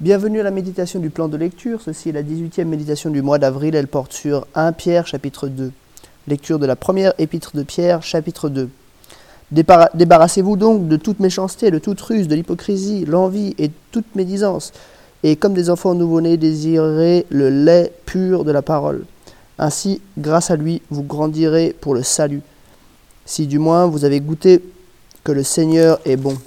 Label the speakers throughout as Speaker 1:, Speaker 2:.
Speaker 1: Bienvenue à la méditation du plan de lecture. Ceci est la 18e méditation du mois d'avril. Elle porte sur 1 Pierre chapitre 2. Lecture de la première épître de Pierre chapitre 2. Débarrassez-vous donc de toute méchanceté, de toute ruse, de l'hypocrisie, l'envie et toute médisance. Et comme des enfants nouveau-nés, désirez le lait pur de la parole. Ainsi, grâce à lui, vous grandirez pour le salut. Si du moins vous avez goûté que le Seigneur est bon.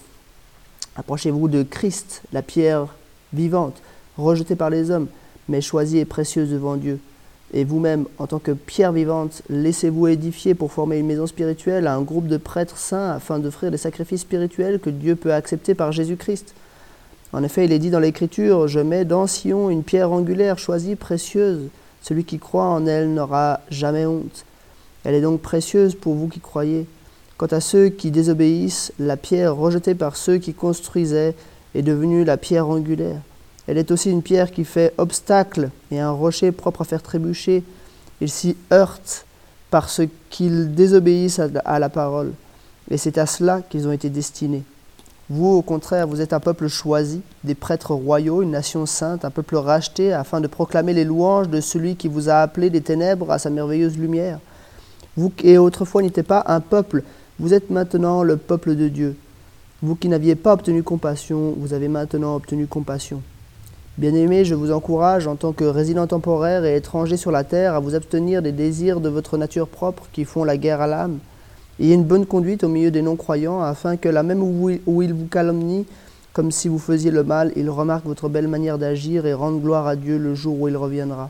Speaker 1: Approchez-vous de Christ, la pierre vivante, rejetée par les hommes, mais choisie et précieuse devant Dieu. Et vous-même, en tant que pierre vivante, laissez-vous édifier pour former une maison spirituelle à un groupe de prêtres saints afin d'offrir les sacrifices spirituels que Dieu peut accepter par Jésus-Christ. En effet, il est dit dans l'Écriture, Je mets dans Sion une pierre angulaire, choisie, précieuse. Celui qui croit en elle n'aura jamais honte. Elle est donc précieuse pour vous qui croyez. Quant à ceux qui désobéissent, la pierre rejetée par ceux qui construisaient est devenue la pierre angulaire. Elle est aussi une pierre qui fait obstacle et un rocher propre à faire trébucher. Ils s'y heurtent parce qu'ils désobéissent à la parole. Et c'est à cela qu'ils ont été destinés. Vous, au contraire, vous êtes un peuple choisi, des prêtres royaux, une nation sainte, un peuple racheté, afin de proclamer les louanges de celui qui vous a appelé des ténèbres à sa merveilleuse lumière. Vous qui autrefois n'étiez pas un peuple, vous êtes maintenant le peuple de Dieu. Vous qui n'aviez pas obtenu compassion, vous avez maintenant obtenu compassion. Bien-aimés, je vous encourage, en tant que résident temporaire et étranger sur la terre, à vous abstenir des désirs de votre nature propre qui font la guerre à l'âme. Ayez une bonne conduite au milieu des non-croyants, afin que là même où, ils vous calomnient, comme si vous faisiez le mal, ils remarquent votre belle manière d'agir et rendent gloire à Dieu le jour où il reviendra.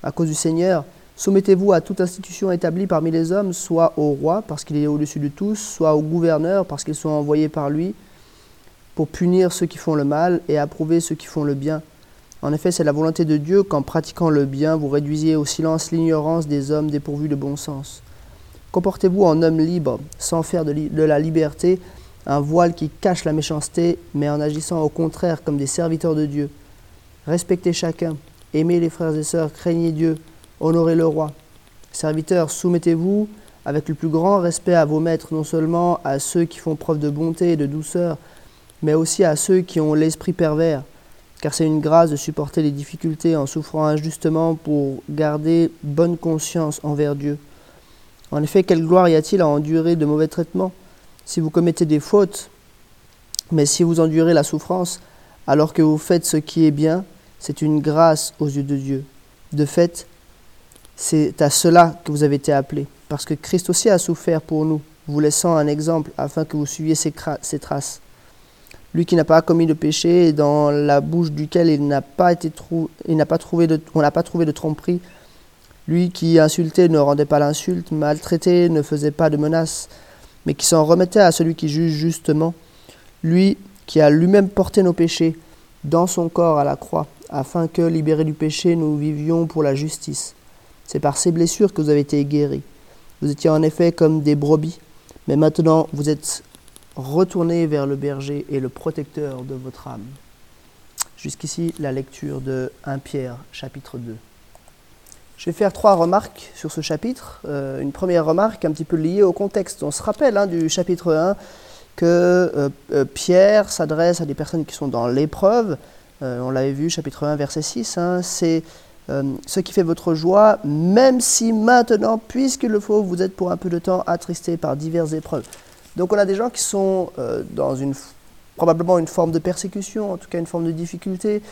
Speaker 1: À cause du Seigneur, Soumettez-vous à toute institution établie parmi les hommes, soit au roi, parce qu'il est au-dessus de tous, soit au gouverneur, parce qu'ils sont envoyés par lui, pour punir ceux qui font le mal et approuver ceux qui font le bien. En effet, c'est la volonté de Dieu qu'en pratiquant le bien, vous réduisiez au silence l'ignorance des hommes dépourvus de bon sens. Comportez-vous en homme libre, sans faire de, de la liberté un voile qui cache la méchanceté, mais en agissant au contraire comme des serviteurs de Dieu. Respectez chacun, aimez les frères et sœurs, craignez Dieu honorez le roi. Serviteurs, soumettez-vous avec le plus grand respect à vos maîtres, non seulement à ceux qui font preuve de bonté et de douceur, mais aussi à ceux qui ont l'esprit pervers, car c'est une grâce de supporter les difficultés en souffrant injustement pour garder bonne conscience envers Dieu. En effet, quelle gloire y a-t-il à endurer de mauvais traitements? Si vous commettez des fautes Mais si vous endurez la souffrance, alors que vous faites ce qui est bien, c'est une grâce aux yeux de Dieu. De fait, c'est à cela que vous avez été appelés, parce que Christ aussi a souffert pour nous, vous laissant un exemple afin que vous suiviez ses, traces. Lui qui n'a pas commis de péché, et dans la bouche duquel il n'a pas été il n'a pas trouvé de, on n'a pas trouvé de tromperie. Lui qui insultait ne rendait pas l'insulte, maltraité ne faisait pas de menaces, mais qui s'en remettait à celui qui juge justement. Lui qui a lui-même porté nos péchés dans son corps à la croix, afin que, libérés du péché, nous vivions pour la justice. C'est par ces blessures que vous avez été guéris. Vous étiez en effet comme des brebis, mais maintenant vous êtes retournés vers le berger et le protecteur de votre âme. Jusqu'ici, la lecture de 1 Pierre, chapitre 2. Je vais faire trois remarques sur ce chapitre. Euh, une première remarque un petit peu liée au contexte. On se rappelle hein, du chapitre 1 que euh, euh, Pierre s'adresse à des personnes qui sont dans l'épreuve. on l'avait vu, chapitre 1, verset 6. Hein, c'est euh, ce qui fait votre joie, même si maintenant, puisqu'il le faut, vous êtes pour un peu de temps attristé par diverses épreuves. Donc on a des gens qui sont euh, dans une, probablement une forme de persécution, en tout cas une forme de difficulté,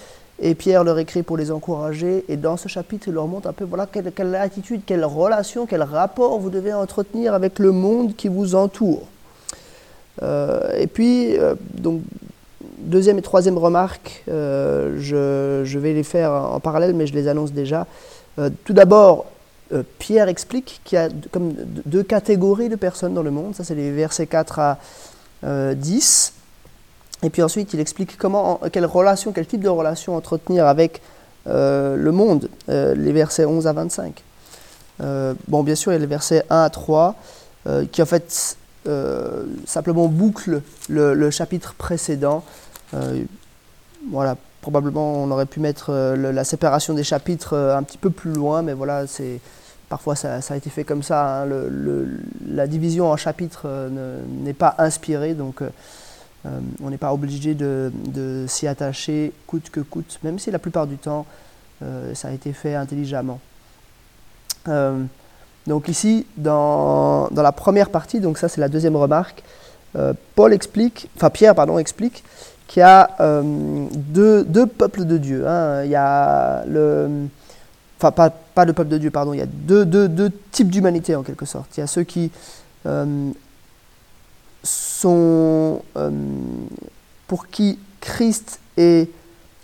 Speaker 1: et Pierre leur écrit pour les encourager, et dans ce chapitre, il leur montre un peu voilà, quelle, attitude, quelle relation, quel rapport vous devez entretenir avec le monde qui vous entoure. Euh, et puis, donc, deuxième et troisième remarque, euh, je, vais les faire en parallèle, mais je les annonce déjà. Euh, tout d'abord, euh, Pierre explique qu'il y a deux catégories de personnes dans le monde. Ça, c'est les versets 4 à 10. Et puis ensuite, il explique comment, quelle relation, quel type de relation entretenir avec le monde, les versets 11 à 25. bon, bien sûr, il y a les versets 1 à 3, qui en fait simplement bouclent le chapitre précédent voilà, probablement on aurait pu mettre euh, la séparation des chapitres euh, un petit peu plus loin, mais voilà, c'est parfois ça, a été fait comme ça. Hein. la division en chapitres n'est pas inspirée, donc Euh, on n'est pas obligé de, s'y attacher coûte que coûte, même si la plupart du temps, euh, ça a été fait intelligemment. Euh, donc ici, dans, la première partie, donc ça c'est la deuxième remarque, Paul explique, enfin Pierre pardon explique qu'il y a deux, peuples de Dieu. Hein. Il y a le, enfin pas, pas le peuple de Dieu, pardon, il y a deux, deux types d'humanité en quelque sorte. Il y a ceux qui sont, euh, pour qui Christ est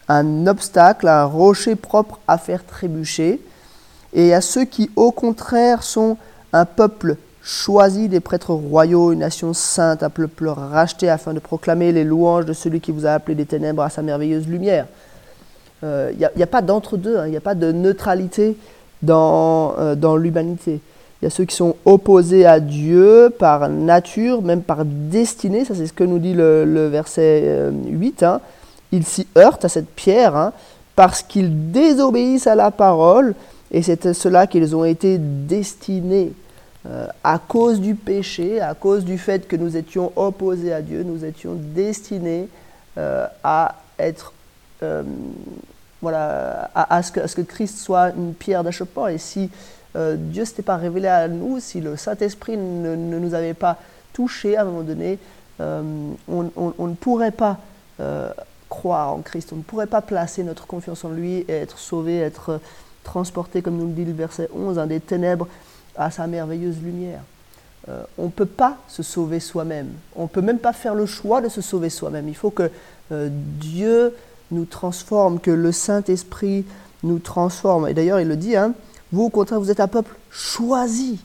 Speaker 1: un obstacle, un rocher propre à faire trébucher, et à ceux qui, au contraire, sont un peuple choisi des prêtres royaux, une nation sainte, un peuple racheté afin de proclamer les louanges de celui qui vous a appelé des ténèbres à sa merveilleuse lumière. Il euh, n'y a, pas d'entre-deux, hein. il n'y a pas de neutralité dans, euh, dans l'humanité. Il y a ceux qui sont opposés à Dieu par nature, même par destinée. Ça, c'est ce que nous dit le, verset 8. Euh, hein. Ils s'y heurtent à cette pierre hein, parce qu'ils désobéissent à la parole. Et c'est à cela qu'ils ont été destinés. Euh, à cause du péché, à cause du fait que nous étions opposés à Dieu, nous étions destinés euh, à être. voilà, à, ce que, Christ soit une pierre d'achoppement. Et si euh, Dieu ne s'était pas révélé à nous, si le Saint-Esprit ne, nous avait pas touchés à un moment donné, euh, on, ne pourrait pas euh, croire en Christ, on ne pourrait pas placer notre confiance en lui et être sauvé, être transporté, comme nous le dit le verset 11, des ténèbres à sa merveilleuse lumière. on ne peut pas se sauver soi-même. On ne peut même pas faire le choix de se sauver soi-même. Il faut que Dieu nous transforme, que le Saint-Esprit nous transforme. Et d'ailleurs, il le dit, hein, vous, au contraire, vous êtes un peuple choisi.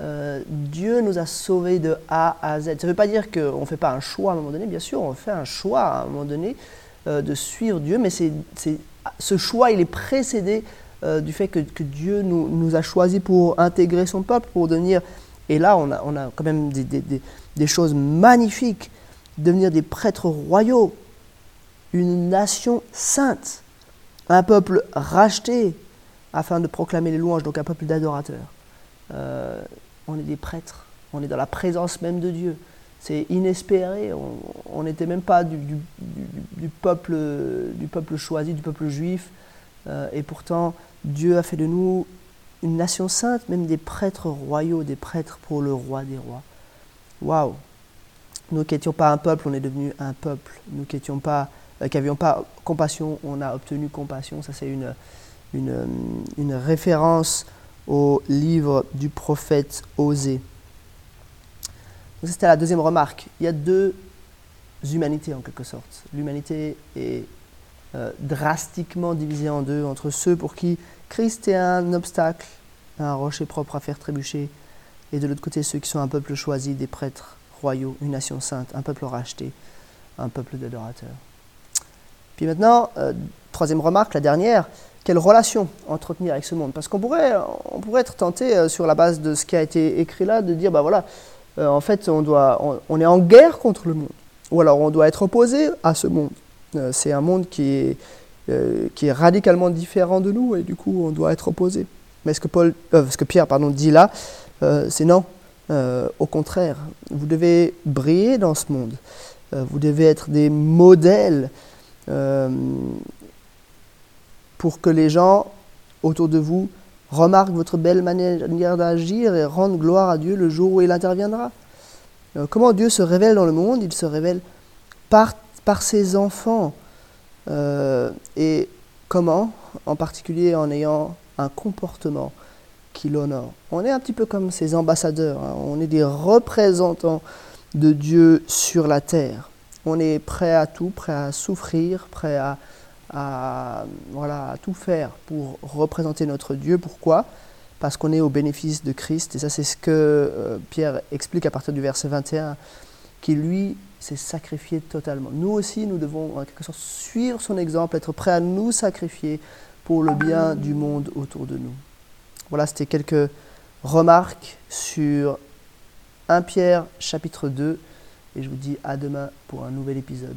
Speaker 1: Euh, Dieu nous a sauvés de A à Z. Ça ne veut pas dire qu'on ne fait pas un choix à un moment donné. Bien sûr, on fait un choix à un moment donné euh, de suivre Dieu, mais c'est, ce choix, il est précédé euh, du fait que, Dieu nous, a choisis pour intégrer son peuple, pour devenir... Et là, on a, quand même des, choses magnifiques. Devenir des prêtres royaux, une nation sainte, un peuple racheté, afin de proclamer les louanges, donc un peuple d'adorateurs. Euh, on est des prêtres, on est dans la présence même de Dieu. C'est inespéré, on n'était même pas du peuple choisi, du peuple juif, euh, et pourtant Dieu a fait de nous une nation sainte, même des prêtres royaux, des prêtres pour le roi des rois. Waouh Nous qui n'étions pas un peuple, on est devenu un peuple. Nous qui n'avions pas, euh, pas compassion, on a obtenu compassion. Ça, c'est une, une, référence au livre du prophète Osée. C'était la deuxième remarque. Il y a deux humanités en quelque sorte. L'humanité est euh, drastiquement divisée en deux entre ceux pour qui Christ est un obstacle, un rocher propre à faire trébucher, et de l'autre côté ceux qui sont un peuple choisi, des prêtres royaux, une nation sainte, un peuple racheté, un peuple d'adorateurs. Puis maintenant, euh, troisième remarque, la dernière, quelle relation entretenir avec ce monde? Parce qu'on pourrait, on pourrait être tenté, euh, sur la base de ce qui a été écrit là, de dire, bah voilà, en fait, on, doit, on, est en guerre contre le monde. Ou alors on doit être opposé à ce monde. Euh, c'est un monde qui est, qui est radicalement différent de nous et du coup, on doit être opposé. Mais ce que, que Pierre pardon, dit là, c'est non. au contraire, vous devez briller dans ce monde. vous devez être des modèles pour que les gens autour de vous remarquent votre belle manière d'agir et rendent gloire à Dieu le jour où il interviendra. Euh, comment Dieu se révèle dans le monde? Il se révèle par, par ses enfants. Euh, et comment? En particulier en ayant un comportement qui l'honore. On est un petit peu comme ses ambassadeurs, hein. on est des représentants de Dieu sur la terre. On est prêt à tout, prêt à souffrir, prêt à voilà, tout faire pour représenter notre Dieu. Pourquoi? Parce qu'on est au bénéfice de Christ. Et ça, c'est ce que euh, Pierre explique à partir du verset 21, qui lui s'est sacrifié totalement. Nous aussi, nous devons en quelque sorte suivre son exemple, être prêts à nous sacrifier pour le bien du monde autour de nous. Voilà, c'était quelques remarques sur 1 Pierre chapitre 2. Et je vous dis à demain pour un nouvel épisode.